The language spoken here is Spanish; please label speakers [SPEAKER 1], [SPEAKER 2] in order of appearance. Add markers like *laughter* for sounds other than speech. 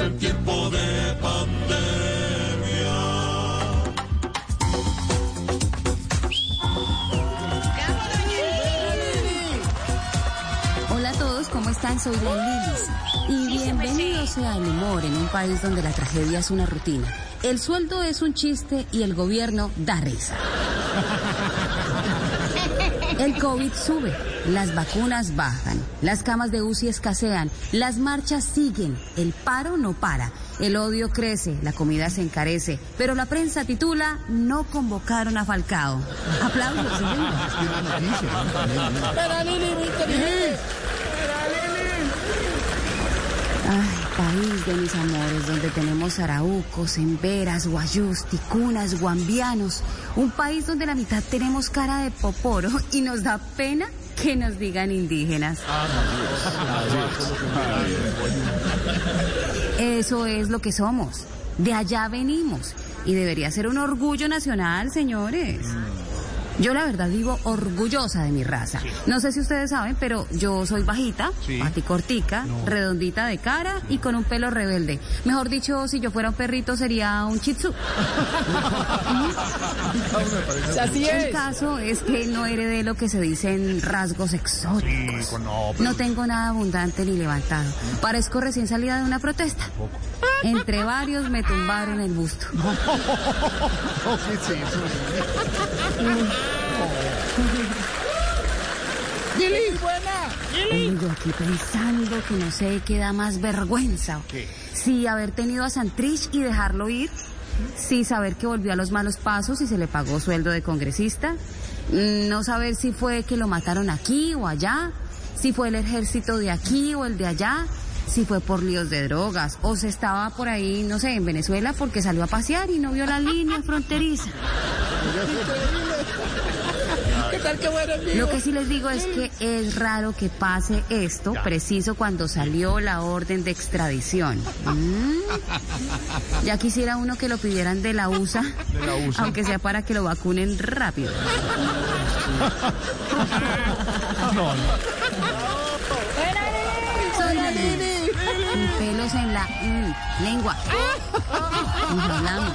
[SPEAKER 1] en tiempo de pandemia.
[SPEAKER 2] Hola a todos, ¿cómo están? Soy la Lilis. Y bienvenidos sea el humor en un país donde la tragedia es una rutina. El sueldo es un chiste y el gobierno da risa. El COVID sube, las vacunas bajan, las camas de UCI escasean, las marchas siguen, el paro no para, el odio crece, la comida se encarece, pero la prensa titula No convocaron a Falcao. Aplausos, *laughs* señores. Ay, país de mis amores, donde tenemos araucos, emberas, guayús, ticunas, guambianos. Un país donde la mitad tenemos cara de poporo y nos da pena que nos digan indígenas. Eso es lo que somos. De allá venimos. Y debería ser un orgullo nacional, señores. Yo la verdad vivo orgullosa de mi raza. No sé si ustedes saben, pero yo soy bajita, cortica, redondita de cara y con un pelo rebelde. Mejor dicho, si yo fuera un perrito sería un chitsu. *laughs*
[SPEAKER 3] Así
[SPEAKER 2] El
[SPEAKER 3] es.
[SPEAKER 2] caso es que no heredé lo que se dicen rasgos exóticos. No tengo nada abundante ni levantado. Parezco recién salida de una protesta. Entre varios me tumbaron el busto. *laughs*
[SPEAKER 3] Lili, buena.
[SPEAKER 2] Yo aquí pensando que no sé qué da más vergüenza. Si haber tenido a Santrich y dejarlo ir. Si saber que volvió a los malos pasos y se le pagó sueldo de congresista. Mm, No saber si fue que lo mataron aquí o allá. Si fue el ejército de aquí o el de allá. Si fue por líos de drogas. O se estaba por ahí, no sé, en Venezuela porque salió a pasear y no vio la línea fronteriza. Lo que sí les digo es que es raro que pase esto preciso cuando salió la orden de extradición. Mm. Ya quisiera uno que lo pidieran de la USA, aunque sea para que lo vacunen rápido. Soy la Lili. Con pelos en la mm, lengua. Nos hablamos.